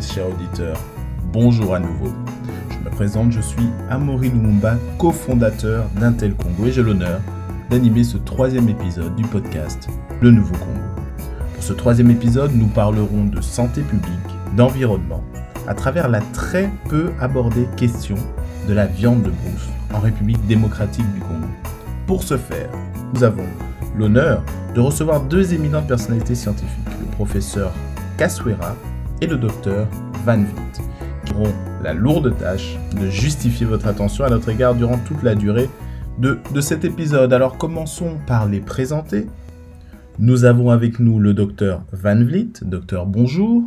chers auditeurs, bonjour à nouveau. Je me présente, je suis Amaury Lumumba, cofondateur d'Intel Congo et j'ai l'honneur d'animer ce troisième épisode du podcast Le Nouveau Congo. Pour ce troisième épisode, nous parlerons de santé publique, d'environnement, à travers la très peu abordée question de la viande de brousse en République démocratique du Congo. Pour ce faire, nous avons l'honneur de recevoir deux éminentes personnalités scientifiques, le professeur Kaswera et le docteur Van Witt, qui auront la lourde tâche de justifier votre attention à notre égard durant toute la durée de, de cet épisode. Alors commençons par les présenter. Nous avons avec nous le docteur Van Vliet. Docteur, bonjour.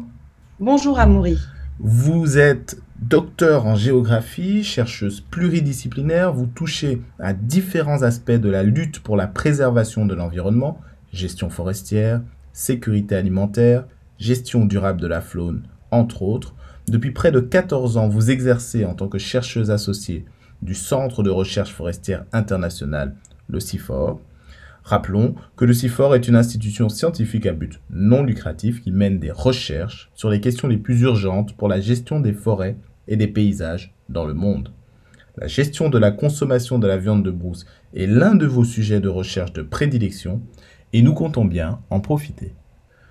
Bonjour Amaury. Vous êtes docteur en géographie, chercheuse pluridisciplinaire, vous touchez à différents aspects de la lutte pour la préservation de l'environnement, gestion forestière, sécurité alimentaire, gestion durable de la faune, entre autres. Depuis près de 14 ans, vous exercez en tant que chercheuse associée du Centre de recherche forestière international, le CIFOR. Rappelons que le CIFOR est une institution scientifique à but non lucratif qui mène des recherches sur les questions les plus urgentes pour la gestion des forêts et des paysages dans le monde. La gestion de la consommation de la viande de brousse est l'un de vos sujets de recherche de prédilection et nous comptons bien en profiter.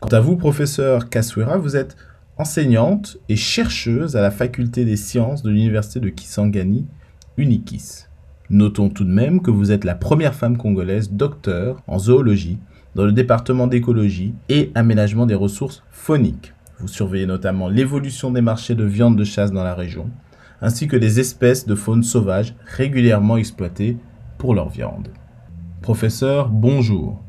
Quant à vous, professeur Kaswera, vous êtes enseignante et chercheuse à la faculté des sciences de l'université de Kisangani, Unikis. Notons tout de même que vous êtes la première femme congolaise docteur en zoologie dans le département d'écologie et aménagement des ressources phoniques. Vous surveillez notamment l'évolution des marchés de viande de chasse dans la région, ainsi que des espèces de faune sauvage régulièrement exploitées pour leur viande. Professeur, bonjour.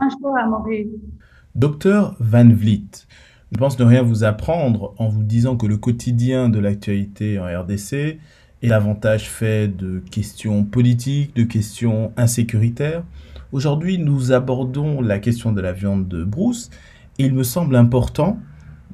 Bonjour. Docteur Van Vliet, je pense ne rien vous apprendre en vous disant que le quotidien de l'actualité en RDC est davantage fait de questions politiques, de questions insécuritaires. Aujourd'hui, nous abordons la question de la viande de brousse et il me semble important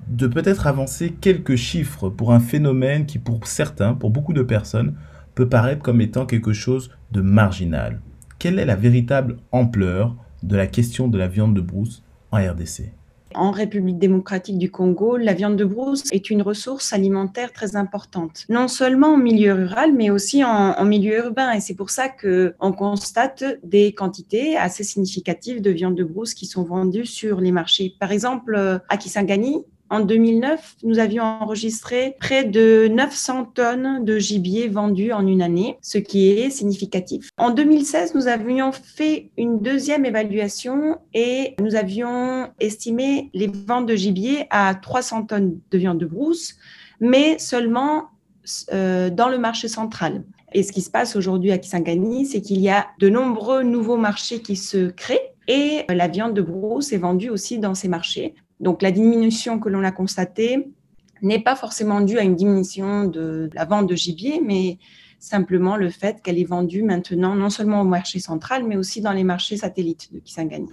de peut-être avancer quelques chiffres pour un phénomène qui, pour certains, pour beaucoup de personnes, peut paraître comme étant quelque chose de marginal. Quelle est la véritable ampleur de la question de la viande de brousse en RDC en République démocratique du Congo, la viande de brousse est une ressource alimentaire très importante, non seulement en milieu rural, mais aussi en, en milieu urbain. Et c'est pour ça qu'on constate des quantités assez significatives de viande de brousse qui sont vendues sur les marchés. Par exemple, à Kisangani, en 2009, nous avions enregistré près de 900 tonnes de gibier vendues en une année, ce qui est significatif. En 2016, nous avions fait une deuxième évaluation et nous avions estimé les ventes de gibier à 300 tonnes de viande de brousse, mais seulement euh, dans le marché central. Et ce qui se passe aujourd'hui à Kisangani, c'est qu'il y a de nombreux nouveaux marchés qui se créent et la viande de brousse est vendue aussi dans ces marchés. Donc la diminution que l'on a constatée n'est pas forcément due à une diminution de la vente de gibier, mais simplement le fait qu'elle est vendue maintenant non seulement au marché central, mais aussi dans les marchés satellites de Kisangani.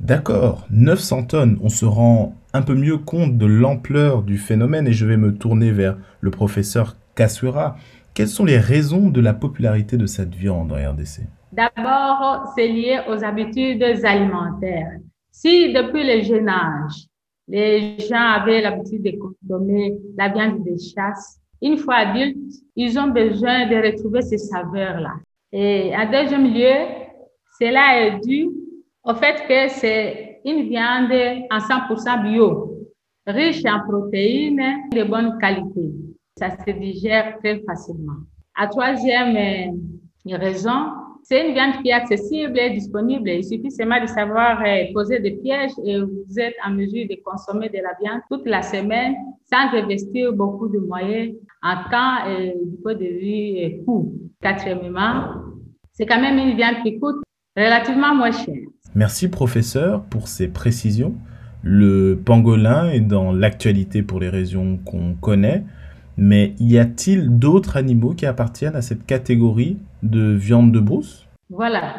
D'accord, 900 tonnes, on se rend un peu mieux compte de l'ampleur du phénomène et je vais me tourner vers le professeur Kasura. Quelles sont les raisons de la popularité de cette viande en RDC D'abord, c'est lié aux habitudes alimentaires. Si depuis le jeune âge, les gens avaient l'habitude de consommer la viande de chasse. Une fois adultes, ils ont besoin de retrouver ces saveurs-là. Et en deuxième lieu, cela est dû au fait que c'est une viande en 100% bio, riche en protéines de bonne qualité. Ça se digère très facilement. La troisième euh, raison, c'est une viande qui est accessible et disponible. Il suffit seulement de savoir euh, poser des pièges et vous êtes en mesure de consommer de la viande toute la semaine sans investir beaucoup de moyens en temps et du point de vue euh, coût. Quatrièmement, c'est quand même une viande qui coûte relativement moins cher. Merci professeur pour ces précisions. Le pangolin est dans l'actualité pour les raisons qu'on connaît. Mais y a-t-il d'autres animaux qui appartiennent à cette catégorie de viande de brousse? Voilà.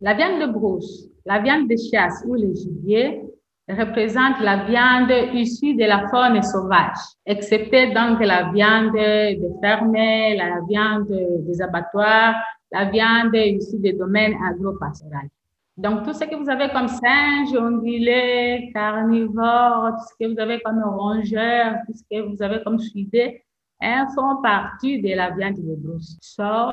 La viande de brousse, la viande de chasse ou le gibier représente la viande issue de la faune sauvage, excepté donc la viande des fermes, la viande des abattoirs, la viande issue des domaines agro Donc, tout ce que vous avez comme singe, ongulé, carnivore, tout ce que vous avez comme rongeur, tout ce que vous avez comme suidé, hein, font partie de la viande de brousse, sauf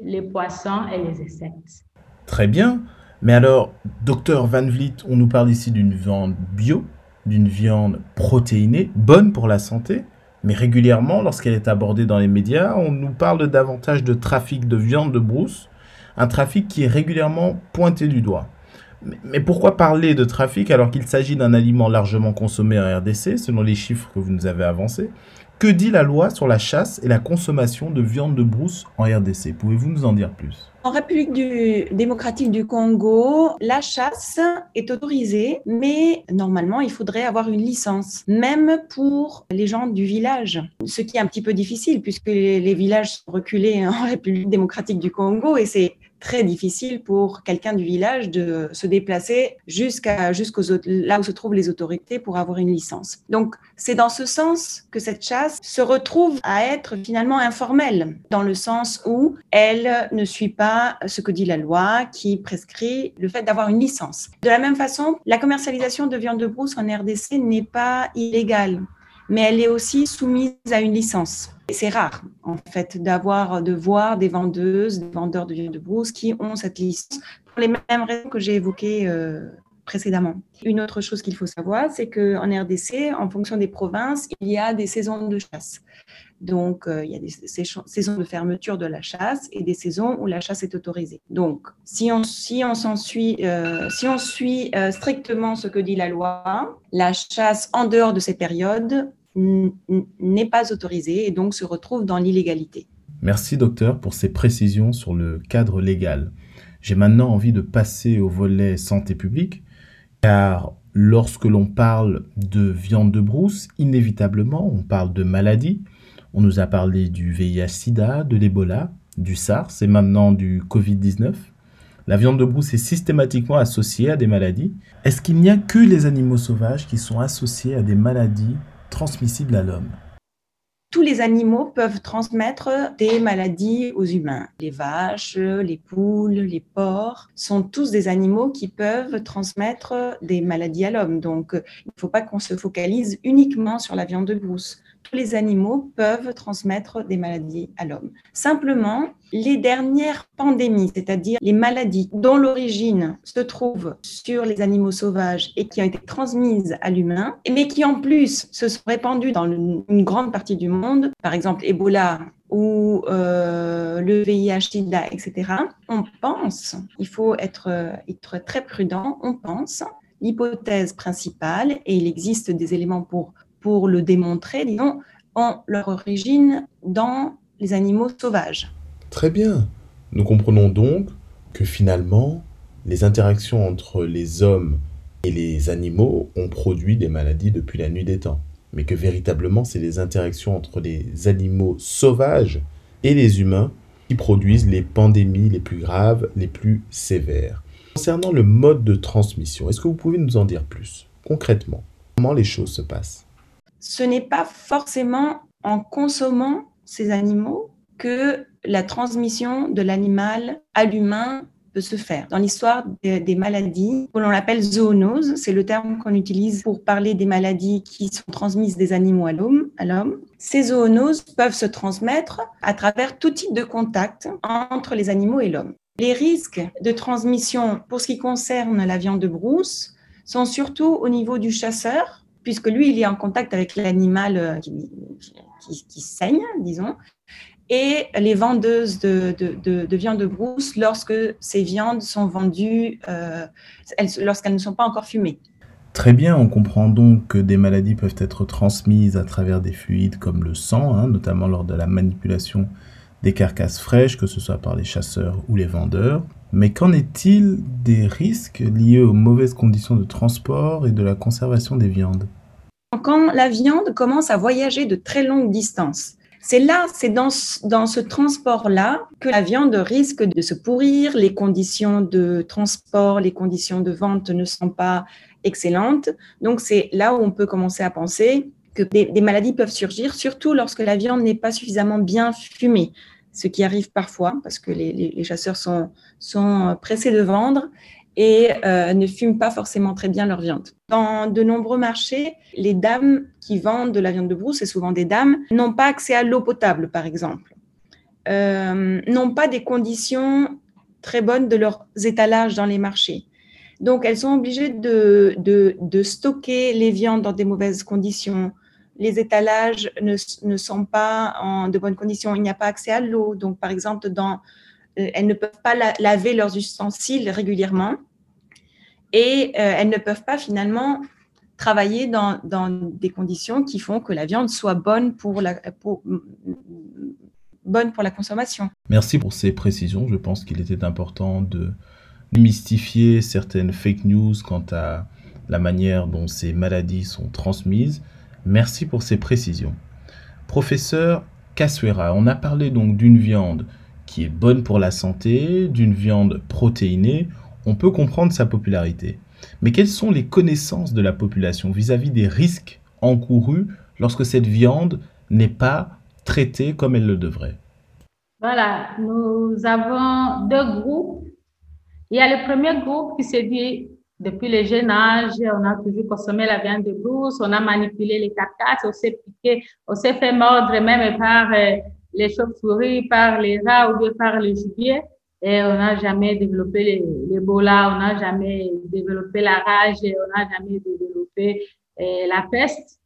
les poissons et les insectes. Très bien. Mais alors, docteur Van Vliet, on nous parle ici d'une viande bio, d'une viande protéinée, bonne pour la santé, mais régulièrement, lorsqu'elle est abordée dans les médias, on nous parle davantage de trafic de viande de brousse, un trafic qui est régulièrement pointé du doigt. Mais pourquoi parler de trafic alors qu'il s'agit d'un aliment largement consommé en RDC, selon les chiffres que vous nous avez avancés? Que dit la loi sur la chasse et la consommation de viande de brousse en RDC Pouvez-vous nous en dire plus? En République démocratique du Congo, la chasse est autorisée, mais normalement, il faudrait avoir une licence, même pour les gens du village. Ce qui est un petit peu difficile puisque les, les villages sont reculés en République démocratique du Congo et c'est très difficile pour quelqu'un du village de se déplacer jusqu'à jusqu'aux là où se trouvent les autorités pour avoir une licence. Donc c'est dans ce sens que cette chasse se retrouve à être finalement informelle, dans le sens où elle ne suit pas ce que dit la loi qui prescrit le fait d'avoir une licence. De la même façon, la commercialisation de viande de brousse en RDC n'est pas illégale mais elle est aussi soumise à une licence. C'est rare, en fait, d'avoir, de voir des vendeuses, des vendeurs de viande de brousse qui ont cette licence pour les mêmes raisons que j'ai évoquées euh, précédemment. Une autre chose qu'il faut savoir, c'est qu'en RDC, en fonction des provinces, il y a des saisons de chasse. Donc, euh, il y a des saisons de fermeture de la chasse et des saisons où la chasse est autorisée. Donc, si on, si on, suit, euh, si on suit strictement ce que dit la loi, la chasse en dehors de ces périodes n'est pas autorisé et donc se retrouve dans l'illégalité. Merci docteur pour ces précisions sur le cadre légal. J'ai maintenant envie de passer au volet santé publique, car lorsque l'on parle de viande de brousse, inévitablement, on parle de maladies. On nous a parlé du VIH-Sida, de l'Ebola, du SARS et maintenant du Covid-19. La viande de brousse est systématiquement associée à des maladies. Est-ce qu'il n'y a que les animaux sauvages qui sont associés à des maladies transmissible à l'homme? Tous les animaux peuvent transmettre des maladies aux humains. Les vaches, les poules, les porcs sont tous des animaux qui peuvent transmettre des maladies à l'homme. Donc, il ne faut pas qu'on se focalise uniquement sur la viande de brousse tous les animaux peuvent transmettre des maladies à l'homme. Simplement, les dernières pandémies, c'est-à-dire les maladies dont l'origine se trouve sur les animaux sauvages et qui ont été transmises à l'humain, mais qui en plus se sont répandues dans une grande partie du monde, par exemple Ebola ou euh, le VIH-Sida, etc., on pense, il faut être, être très prudent, on pense, l'hypothèse principale, et il existe des éléments pour pour le démontrer, disons, ont leur origine dans les animaux sauvages. Très bien. Nous comprenons donc que finalement, les interactions entre les hommes et les animaux ont produit des maladies depuis la nuit des temps. Mais que véritablement, c'est les interactions entre les animaux sauvages et les humains qui produisent les pandémies les plus graves, les plus sévères. Concernant le mode de transmission, est-ce que vous pouvez nous en dire plus Concrètement, comment les choses se passent? Ce n'est pas forcément en consommant ces animaux que la transmission de l'animal à l'humain peut se faire. Dans l'histoire des, maladies, que l'on appelle zoonose, c'est le terme qu'on utilise pour parler des maladies qui sont transmises des animaux à l'homme. Ces zoonoses peuvent se transmettre à travers tout type de contact entre les animaux et l'homme. Les risques de transmission pour ce qui concerne la viande de brousse sont surtout au niveau du chasseur, puisque lui, il est en contact avec l'animal euh, qui, saigne, disons, et les vendeuses de, de, viande de brousse lorsque ces viandes sont vendues, euh, lorsqu'elles ne sont pas encore fumées. Très bien, on comprend donc que des maladies peuvent être transmises à travers des fluides comme le sang, hein, notamment lors de la manipulation des carcasses fraîches, que ce soit par les chasseurs ou les vendeurs. Mais qu'en est-il des risques liés aux mauvaises conditions de transport et de la conservation des viandes? Quand la viande commence à voyager de très longues distances, c'est là, c'est dans, dans ce transport-là que la viande risque de se pourrir, les conditions de transport, les conditions de vente ne sont pas excellentes. Donc c'est là où on peut commencer à penser que des, des maladies peuvent surgir, surtout lorsque la viande n'est pas suffisamment bien fumée ce qui arrive parfois parce que les, chasseurs sont, sont pressés de vendre et euh, ne fument pas forcément très bien leur viande. Dans de nombreux marchés, les dames qui vendent de la viande de brousse, et souvent des dames, n'ont pas accès à l'eau potable, par exemple, euh, n'ont pas des conditions très bonnes de leurs étalages dans les marchés. Donc, elles sont obligées de, de, stocker les viandes dans des mauvaises conditions. Les étalages ne, ne, sont pas en de bonnes conditions. Il n'y a pas accès à l'eau. Donc, par exemple, dans euh, elles ne peuvent pas laver leurs ustensiles régulièrement et euh, elles ne peuvent pas finalement travailler dans, des conditions qui font que la viande soit bonne pour la, bonne pour la consommation. Merci pour ces précisions. Je pense qu'il était important de mystifier certaines fake news quant à la manière dont ces maladies sont transmises. Merci pour ces précisions. Professeur Casuera, on a parlé donc d'une viande qui est bonne pour la santé, d'une viande protéinée, on peut comprendre sa popularité. Mais quelles sont les connaissances de la population vis-à-vis des risques encourus lorsque cette viande n'est pas traitée comme elle le devrait? Voilà, nous avons deux groupes. Il y a le premier groupe qui se dit, depuis le jeune âge, on a toujours consommé la viande de brousse, on a manipulé les carcasses, on s'est piqué, on s'est fait mordre même par euh, les chauves-souris, par les rats ou bien par les gibier. Et on n'a jamais développé l'Ebola, on n'a jamais développé la rage, on n'a jamais développé eh, la peste.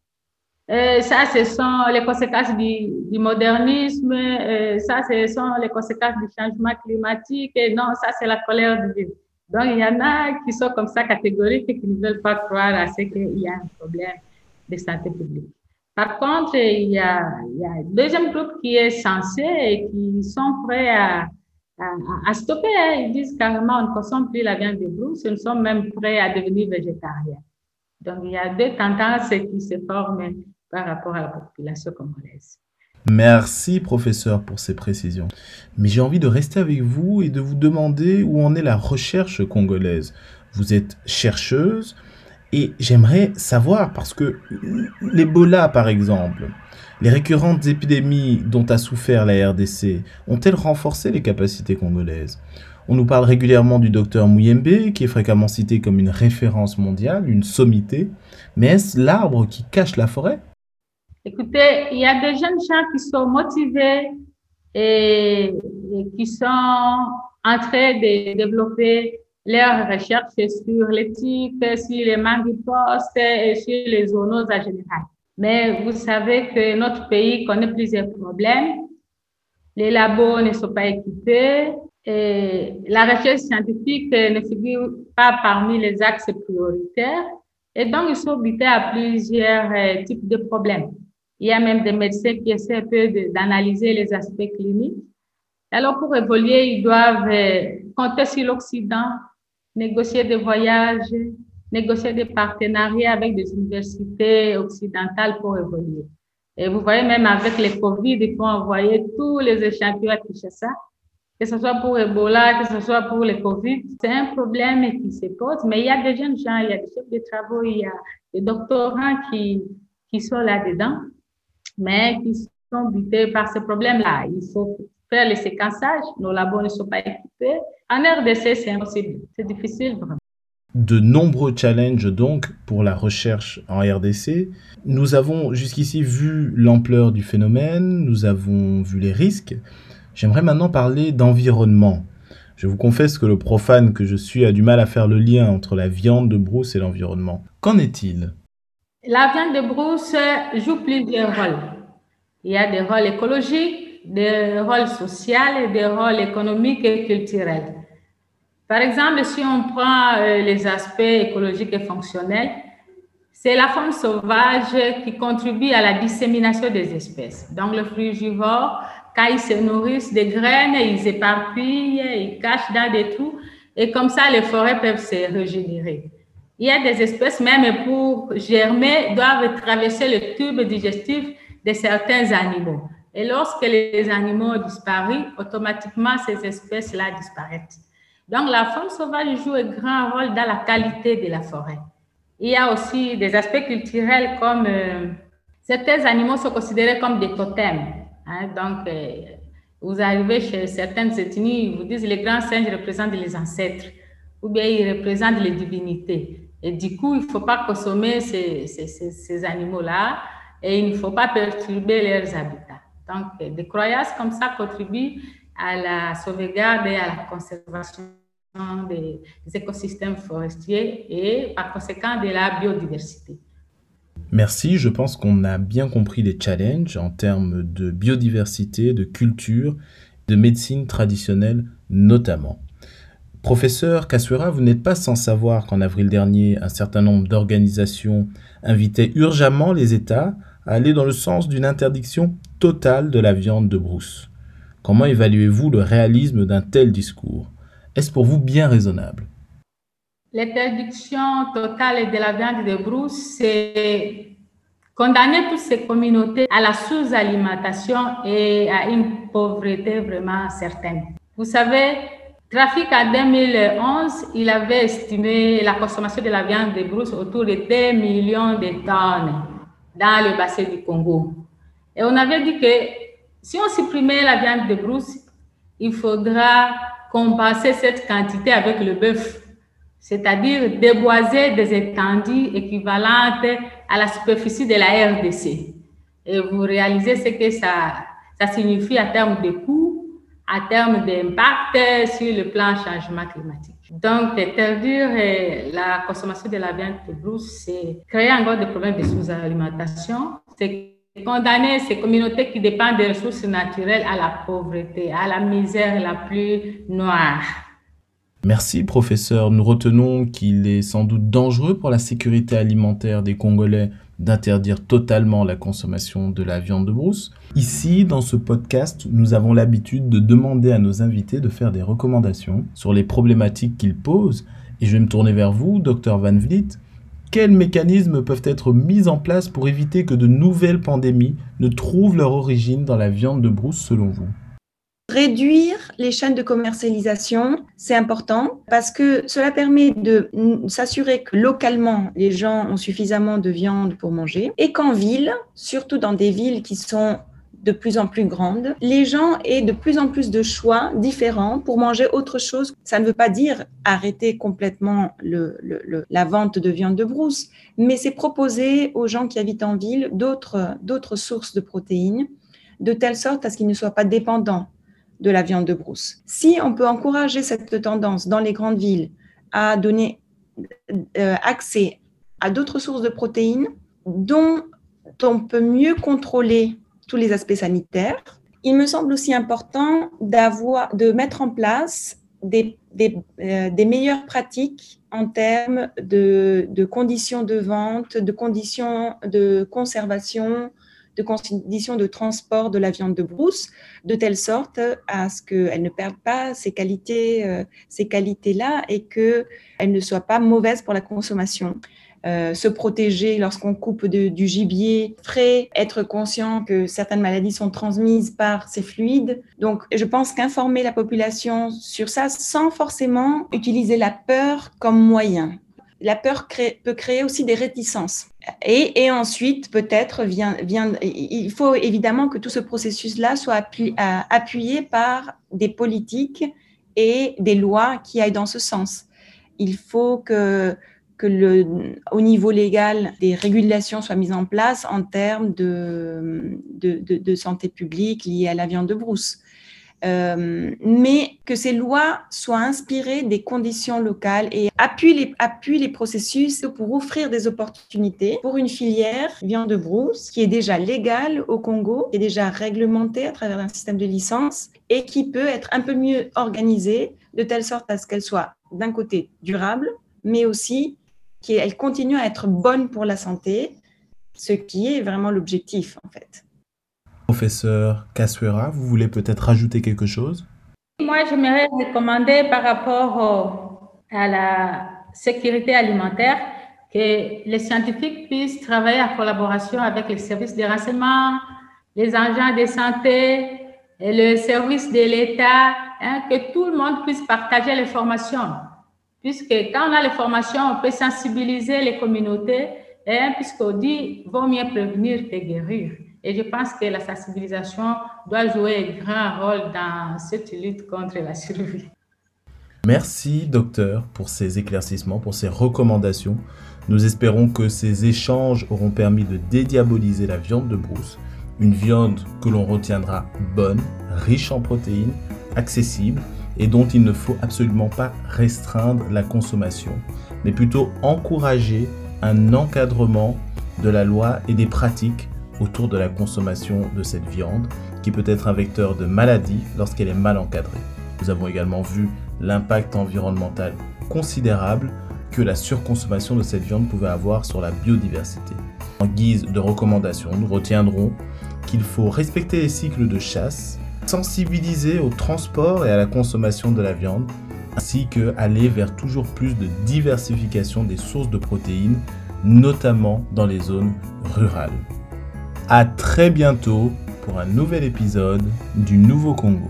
Et ça, ce sont les conséquences du, du modernisme, ça, ce sont les conséquences du changement climatique, et non, ça, c'est la colère de Dieu. Donc, il y en a qui sont comme ça catégoriques et qui ne veulent pas croire à ce qu'il y a un problème de santé publique. Par contre, il y, a, il y a un deuxième groupe qui est censé et qui sont prêts à, à, stopper. Hein. Ils disent carrément, on ne consomme plus la viande de brousse, ils sont même prêts à devenir végétariens. Donc, il y a deux tendances qui se forment par rapport à la population congolaise. Merci, professeur, pour ces précisions. Mais j'ai envie de rester avec vous et de vous demander où en est la recherche congolaise. Vous êtes chercheuse, et j'aimerais savoir, parce que l'Ebola, par exemple, les récurrentes épidémies dont a souffert la RDC ont-elles renforcé les capacités congolaises? On nous parle régulièrement du docteur Mouyembe, qui est fréquemment cité comme une référence mondiale, une sommité. Mais est-ce l'arbre qui cache la forêt? Écoutez, il y a des jeunes gens qui sont motivés et, qui sont en train de développer leurs recherches sur l'éthique, sur les mangues et sur les zoonoses en général. Mais vous savez que notre pays connaît plusieurs problèmes. Les labos ne sont pas équipés et la recherche scientifique ne figure pas parmi les axes prioritaires. Et donc, ils sont habités à plusieurs euh, types de problèmes. Il y a même des médecins qui essaient un peu d'analyser les aspects cliniques. Alors, pour évoluer, ils doivent euh, compter sur l'Occident, négocier des voyages, négocier des partenariats avec des universités occidentales pour évoluer. Et vous voyez, même avec les COVID, il faut envoyer tous les échantillons à Kinshasa, que ce soit pour Ebola, que ce soit pour le COVID. C'est un problème qui se pose, mais il y a des jeunes gens, il y a des chefs de travaux, il y a des doctorants qui, qui sont là-dedans, mais qui sont butés par ce problème-là. Il faut faire le séquençage, nos labos ne sont pas équipés. En RDC, c'est impossible, c'est difficile. De nombreux challenges donc pour la recherche en RDC. Nous avons jusqu'ici vu l'ampleur du phénomène, nous avons vu les risques. J'aimerais maintenant parler d'environnement. Je vous confesse que le profane que je suis a du mal à faire le lien entre la viande de brousse et l'environnement. Qu'en est-il? La viande de brousse joue plusieurs rôles. Il y a des rôles écologiques, des rôles sociaux des rôles économiques et culturels. Par exemple, si on prend euh, les aspects écologiques et fonctionnels, c'est la faune sauvage qui contribue à la dissémination des espèces. Donc, le frugivore, quand ils se nourrissent des graines, ils éparpillent, ils cachent dans des trous, et comme ça, les forêts peuvent se régénérer. Il y a des espèces, même pour germer, doivent traverser le tube digestif de certains animaux. Et lorsque les animaux disparuent, automatiquement, ces espèces-là disparaissent. Donc, la faune sauvage joue un grand rôle dans la qualité de la forêt. Il y a aussi des aspects culturels comme euh, certains animaux sont considérés comme des totems. Hein. donc, euh, vous arrivez chez certaines ethnies, ils vous disent les grands singes représentent les ancêtres. ou bien ils représentent les divinités. Et du coup, il ne faut pas consommer ces, animaux-là et il ne faut pas perturber leurs habitats. Donc, des croyances comme ça contribuent à la sauvegarde et à la conservation des, écosystèmes forestiers et par conséquent de la biodiversité. Merci, je pense qu'on a bien compris les challenges en termes de biodiversité, de culture, de médecine traditionnelle notamment. Professeur Kassuera, vous n'êtes pas sans savoir qu'en avril dernier, un certain nombre d'organisations invitaient urgemment les États à aller dans le sens d'une interdiction totale de la viande de brousse. Comment évaluez-vous le réalisme d'un tel discours? Est-ce pour vous bien raisonnable? L'interdiction totale de la viande de brousse, c'est condamner toutes ces communautés à la sous-alimentation et à une pauvreté vraiment certaine. Vous savez, Trafic en 2011, il avait estimé la consommation de la viande de brousse autour de 2 millions de tonnes dans le bassin du Congo. Et on avait dit que si on supprimait la viande de brousse, il faudra compenser cette quantité avec le bœuf, c'est-à-dire déboiser des étendues équivalentes à la superficie de la RDC. Et vous réalisez ce que ça, ça signifie en termes de coûts à terme d'impact sur le plan changement climatique. Donc, interdire la consommation de la viande de brousse, c'est créer encore des problèmes de sous-alimentation, c'est condamner ces communautés qui dépendent des ressources naturelles à la pauvreté, à la misère la plus noire. Merci professeur. Nous retenons qu'il est sans doute dangereux pour la sécurité alimentaire des Congolais d'interdire totalement la consommation de la viande de brousse. Ici, dans ce podcast, nous avons l'habitude de demander à nos invités de faire des recommandations sur les problématiques qu'ils posent. Et je vais me tourner vers vous, docteur Van Vliet. Quels mécanismes peuvent être mis en place pour éviter que de nouvelles pandémies ne trouvent leur origine dans la viande de brousse selon vous? Réduire les chaînes de commercialisation, c'est important parce que cela permet de s'assurer que localement, les gens ont suffisamment de viande pour manger et qu'en ville, surtout dans des villes qui sont de plus en plus grandes, les gens aient de plus en plus de choix différents pour manger autre chose. Ça ne veut pas dire arrêter complètement la vente de viande de brousse, mais c'est proposer aux gens qui habitent en ville d'autres sources de protéines de telle sorte à ce qu'ils ne soient pas dépendants de la viande de brousse. Si on peut encourager cette tendance dans les grandes villes à donner euh, accès à d'autres sources de protéines dont on peut mieux contrôler tous les aspects sanitaires, il me semble aussi important d'avoir, de mettre en place des, euh, meilleures pratiques en termes de, conditions de vente, de conditions de conservation, de conditions de transport de la viande de brousse, de telle sorte à ce qu'elle ne perde pas ces qualités, euh, ces qualités-là et qu'elle ne soit pas mauvaise pour la consommation. Euh, se protéger lorsqu'on coupe du gibier frais, être conscient que certaines maladies sont transmises par ces fluides. Donc, je pense qu'informer la population sur ça sans forcément utiliser la peur comme moyen. La peur peut créer aussi des réticences. Et, ensuite, peut-être, vient, vient, il faut évidemment que tout ce processus-là soit appuyé, par des politiques et des lois qui aillent dans ce sens. Il faut que, que le, au niveau légal, des régulations soient mises en place en termes de, de, de santé publique liées à la viande de brousse. Euh, mais que ces lois soient inspirées des conditions locales et appuient les, appuient les processus pour offrir des opportunités pour une filière viande de brousse qui est déjà légale au Congo, qui est déjà réglementée à travers un système de licence et qui peut être un peu mieux organisée de telle sorte à ce qu'elle soit d'un côté durable, mais aussi qu'elle continue à être bonne pour la santé, ce qui est vraiment l'objectif en fait. Professeur Casuera, vous voulez peut-être rajouter quelque chose? Moi, j'aimerais recommander par rapport à la sécurité alimentaire que les scientifiques puissent travailler en collaboration avec les services de renseignement, les agents de santé et le service de l'État, hein, que tout le monde puisse partager les formations. Puisque quand on a les formations, on peut sensibiliser les communautés, hein, puisqu'on dit vaut mieux prévenir que guérir. Et je pense que la sensibilisation doit jouer un grand rôle dans cette lutte contre la survie. Merci docteur pour ces éclaircissements, pour ces recommandations. Nous espérons que ces échanges auront permis de dédiaboliser la viande de brousse, une viande que l'on retiendra bonne, riche en protéines, accessible et dont il ne faut absolument pas restreindre la consommation, mais plutôt encourager un encadrement de la loi et des pratiques autour de la consommation de cette viande, qui peut être un vecteur de maladie lorsqu'elle est mal encadrée. Nous avons également vu l'impact environnemental considérable que la surconsommation de cette viande pouvait avoir sur la biodiversité. En guise de recommandation, nous retiendrons qu'il faut respecter les cycles de chasse, sensibiliser au transport et à la consommation de la viande, ainsi que aller vers toujours plus de diversification des sources de protéines, notamment dans les zones rurales. À très bientôt pour un nouvel épisode du Nouveau Congo.